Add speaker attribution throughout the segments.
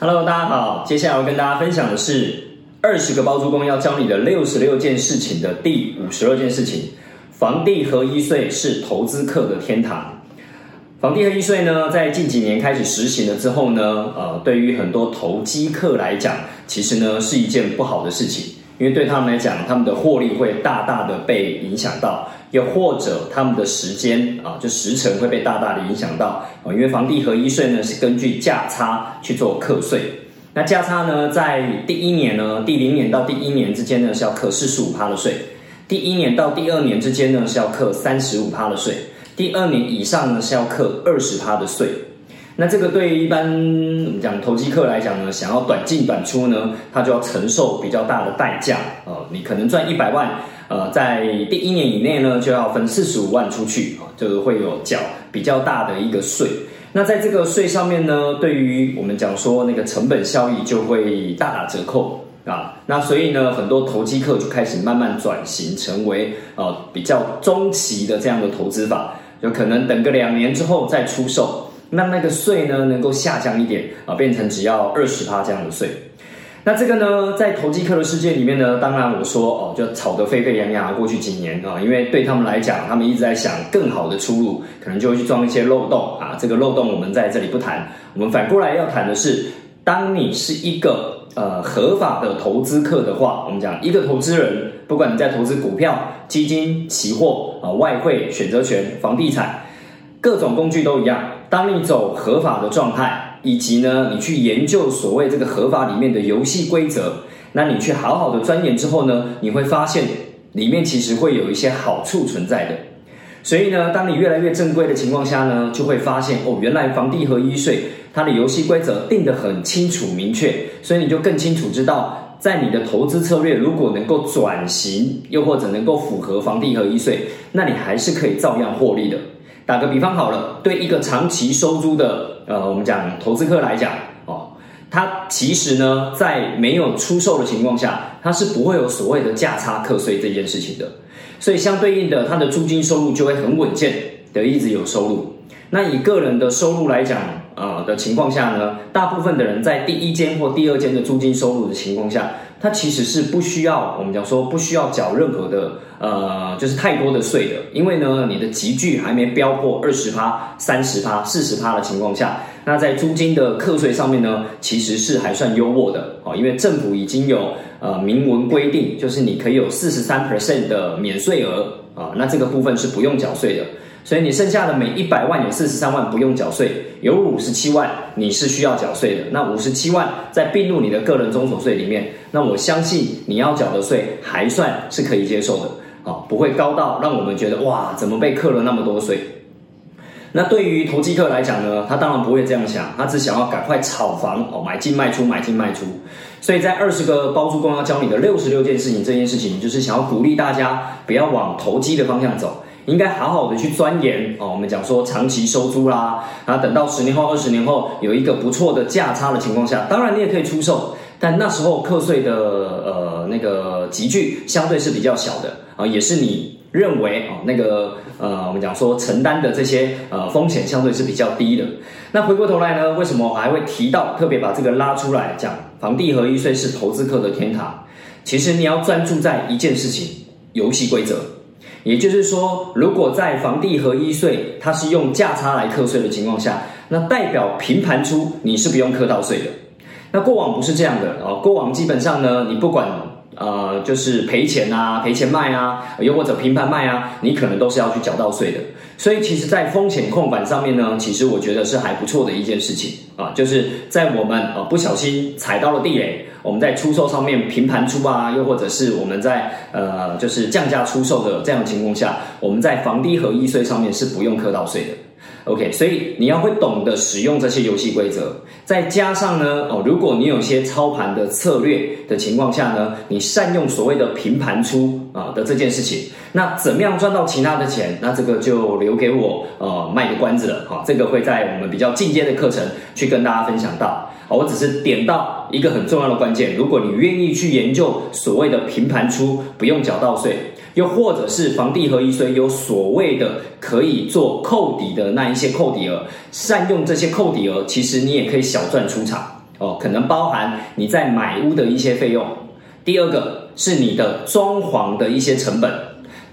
Speaker 1: Hello，大家好，接下来要跟大家分享的是二十个包租公要教你的六十六件事情的第五十二件事情：房地合一税是投资客的天堂。房地合一税呢，在近几年开始实行了之后呢，呃，对于很多投机客来讲，其实呢是一件不好的事情，因为对他们来讲，他们的获利会大大的被影响到。又或者他们的时间啊，就时程会被大大的影响到啊，因为房地合一税呢是根据价差去做课税，那价差呢在第一年呢，第零年到第一年之间呢是要课四十五趴的税，第一年到第二年之间呢是要课三十五趴的税，第二年以上呢是要课二十趴的税。那这个对一般我们讲投机客来讲呢，想要短进短出呢，他就要承受比较大的代价啊，你可能赚一百万。呃，在第一年以内呢，就要分四十五万出去啊，就是会有缴比较大的一个税。那在这个税上面呢，对于我们讲说那个成本效益就会大打折扣啊。那所以呢，很多投机客就开始慢慢转型成为呃比较中期的这样的投资法，就可能等个两年之后再出售，让那个税呢能够下降一点啊，变成只要二十趴这样的税。那这个呢，在投机客的世界里面呢，当然我说哦，就吵得沸沸扬扬。过去几年啊，因为对他们来讲，他们一直在想更好的出路，可能就会去装一些漏洞啊。这个漏洞我们在这里不谈，我们反过来要谈的是，当你是一个呃合法的投资客的话，我们讲一个投资人，不管你在投资股票、基金、期货啊、外汇、选择权、房地产，各种工具都一样。当你走合法的状态。以及呢，你去研究所谓这个合法里面的游戏规则，那你去好好的钻研之后呢，你会发现里面其实会有一些好处存在的。所以呢，当你越来越正规的情况下呢，就会发现哦，原来房地合一税它的游戏规则定得很清楚明确，所以你就更清楚知道，在你的投资策略如果能够转型，又或者能够符合房地合一税，那你还是可以照样获利的。打个比方好了，对一个长期收租的，呃，我们讲投资客来讲，哦，他其实呢，在没有出售的情况下，他是不会有所谓的价差课税这件事情的，所以相对应的，他的租金收入就会很稳健的一直有收入。那以个人的收入来讲，呃的情况下呢，大部分的人在第一间或第二间的租金收入的情况下。他其实是不需要我们讲说不需要缴任何的呃，就是太多的税的，因为呢，你的集聚还没飙破二十趴、三十趴、四十趴的情况下，那在租金的课税上面呢，其实是还算优渥的哦，因为政府已经有呃明文规定，就是你可以有四十三 percent 的免税额啊，那这个部分是不用缴税的。所以你剩下的每一百万有四十三万不用缴税，有五十七万你是需要缴税的。那五十七万在并入你的个人中所税里面，那我相信你要缴的税还算是可以接受的，啊，不会高到让我们觉得哇，怎么被课了那么多税？那对于投机客来讲呢，他当然不会这样想，他只想要赶快炒房哦，买进卖出，买进卖出。所以在二十个包租公要教你的六十六件事情，这件事情就是想要鼓励大家不要往投机的方向走。应该好好的去钻研哦。我们讲说长期收租啦，然后等到十年后、二十年后有一个不错的价差的情况下，当然你也可以出售，但那时候课税的呃那个集聚相对是比较小的啊，也是你认为哦那个呃我们讲说承担的这些呃风险相对是比较低的。那回过头来呢，为什么我还会提到特别把这个拉出来讲？房地合一税是投资客的天堂。其实你要专注在一件事情：游戏规则。也就是说，如果在房地合一税它是用价差来课税的情况下，那代表平盘出你是不用课到税的。那过往不是这样的哦，过往基本上呢，你不管呃就是赔钱啊、赔钱卖啊，又或者平盘卖啊，你可能都是要去缴到税的。所以其实，在风险控管上面呢，其实我觉得是还不错的一件事情啊，就是在我们呃不小心踩到了地雷。我们在出售上面平盘出啊，又或者是我们在呃就是降价出售的这样的情况下，我们在房地合一税上面是不用课到税的。OK，所以你要会懂得使用这些游戏规则，再加上呢哦，如果你有些操盘的策略的情况下呢，你善用所谓的平盘出啊的这件事情，那怎么样赚到其他的钱？那这个就留给我呃卖个关子了哈，这个会在我们比较进阶的课程去跟大家分享到。我只是点到一个很重要的关键，如果你愿意去研究所谓的平盘出不用缴到税，又或者是房地合一税有所谓的可以做扣抵的那一些扣抵额，善用这些扣抵额，其实你也可以小赚出场。哦，可能包含你在买屋的一些费用。第二个是你的装潢的一些成本。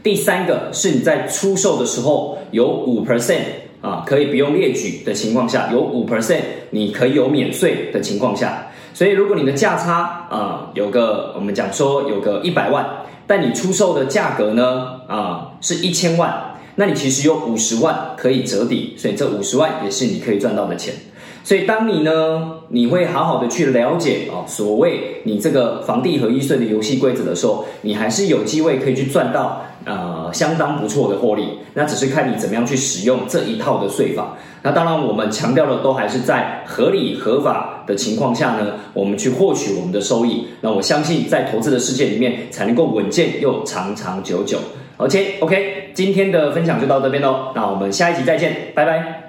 Speaker 1: 第三个是你在出售的时候有五 percent 啊，可以不用列举的情况下，有五 percent 你可以有免税的情况下。所以如果你的价差啊有个我们讲说有个一百万，但你出售的价格呢啊是一千万。那你其实有五十万可以折抵，所以这五十万也是你可以赚到的钱。所以当你呢，你会好好的去了解哦，所谓你这个房地合一税的游戏规则的时候，你还是有机会可以去赚到呃相当不错的获利。那只是看你怎么样去使用这一套的税法。那当然，我们强调的都还是在合理合法的情况下呢，我们去获取我们的收益。那我相信在投资的世界里面，才能够稳健又长长久久。OK，OK，今天的分享就到这边喽，那我们下一集再见，拜拜。